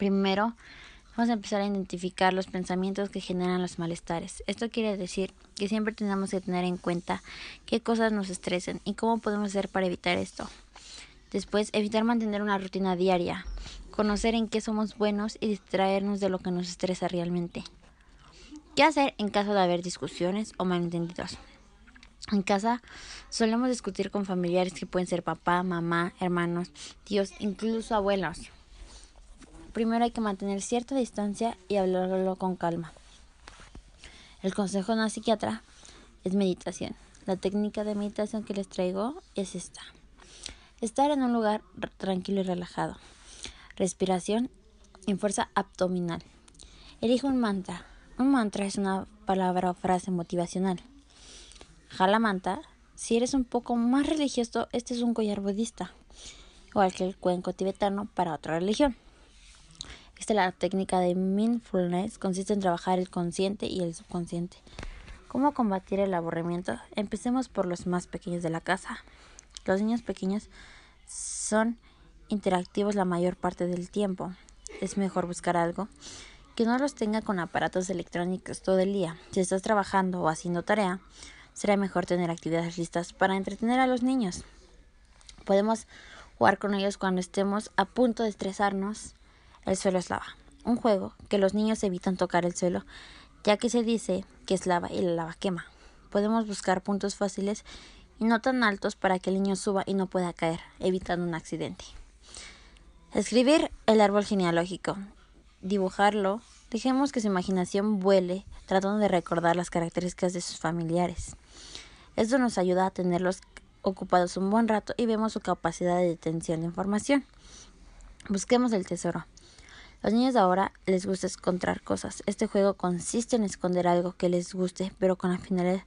Primero, vamos a empezar a identificar los pensamientos que generan los malestares. Esto quiere decir que siempre tenemos que tener en cuenta qué cosas nos estresan y cómo podemos hacer para evitar esto. Después, evitar mantener una rutina diaria, conocer en qué somos buenos y distraernos de lo que nos estresa realmente. ¿Qué hacer en caso de haber discusiones o malentendidos? En casa solemos discutir con familiares que pueden ser papá, mamá, hermanos, tíos, incluso abuelos. Primero hay que mantener cierta distancia y hablarlo con calma. El consejo de una psiquiatra es meditación. La técnica de meditación que les traigo es esta. Estar en un lugar tranquilo y relajado. Respiración en fuerza abdominal. Elige un mantra. Un mantra es una palabra o frase motivacional. Jalamanta, si eres un poco más religioso, este es un collar budista, igual que el cuenco tibetano para otra religión. La técnica de mindfulness, consiste en trabajar el consciente y el subconsciente. ¿Cómo combatir el aburrimiento? Empecemos por los más pequeños de la casa. Los niños pequeños son interactivos la mayor parte del tiempo. Es mejor buscar algo que no los tenga con aparatos electrónicos todo el día. Si estás trabajando o haciendo tarea, será mejor tener actividades listas para entretener a los niños. Podemos jugar con ellos cuando estemos a punto de estresarnos. El suelo es lava. Un juego que los niños evitan tocar el suelo, ya que se dice que es lava y la lava quema. Podemos buscar puntos fáciles y no tan altos para que el niño suba y no pueda caer, evitando un accidente. Escribir el árbol genealógico. Dibujarlo. Dejemos que su imaginación vuele, tratando de recordar las características de sus familiares. Esto nos ayuda a tenerlos ocupados un buen rato y vemos su capacidad de detención de información. Busquemos el tesoro. Los niños de ahora les gusta encontrar cosas. Este juego consiste en esconder algo que les guste, pero con la finalidad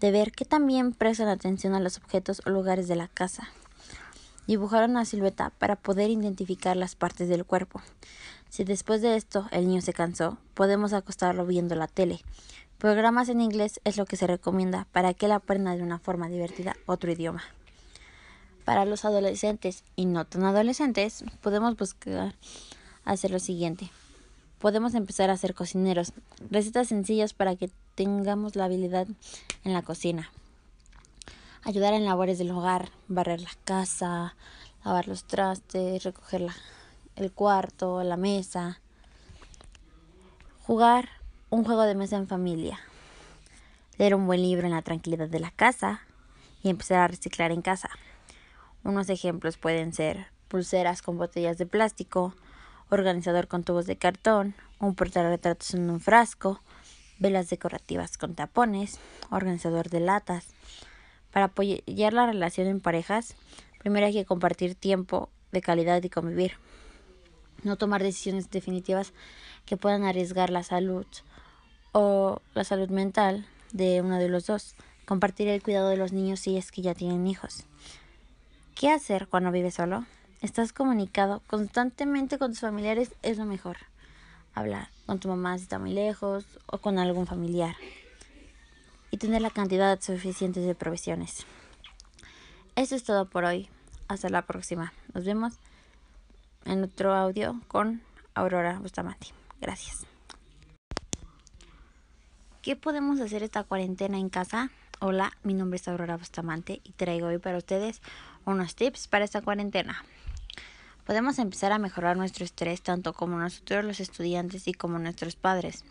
de ver que también prestan atención a los objetos o lugares de la casa. Dibujar una silueta para poder identificar las partes del cuerpo. Si después de esto el niño se cansó, podemos acostarlo viendo la tele. Programas en inglés es lo que se recomienda para que él aprenda de una forma divertida otro idioma. Para los adolescentes y no tan adolescentes, podemos buscar hacer lo siguiente. Podemos empezar a ser cocineros, recetas sencillas para que tengamos la habilidad en la cocina. Ayudar en labores del hogar, barrer la casa, lavar los trastes, recoger el cuarto, la mesa. Jugar un juego de mesa en familia, leer un buen libro en la tranquilidad de la casa y empezar a reciclar en casa. Unos ejemplos pueden ser pulseras con botellas de plástico, organizador con tubos de cartón, un portarretratos en un frasco, velas decorativas con tapones, organizador de latas. Para apoyar la relación en parejas, primero hay que compartir tiempo de calidad y convivir. No tomar decisiones definitivas que puedan arriesgar la salud o la salud mental de uno de los dos. Compartir el cuidado de los niños si es que ya tienen hijos. ¿Qué hacer cuando vives solo? Estás comunicado constantemente con tus familiares, es lo mejor. Hablar con tu mamá si está muy lejos o con algún familiar. Y tener la cantidad suficiente de provisiones. Eso es todo por hoy. Hasta la próxima. Nos vemos en otro audio con Aurora Bustamante. Gracias. ¿Qué podemos hacer esta cuarentena en casa? Hola, mi nombre es Aurora Bustamante y traigo hoy para ustedes unos tips para esta cuarentena. Podemos empezar a mejorar nuestro estrés tanto como nosotros los estudiantes y como nuestros padres.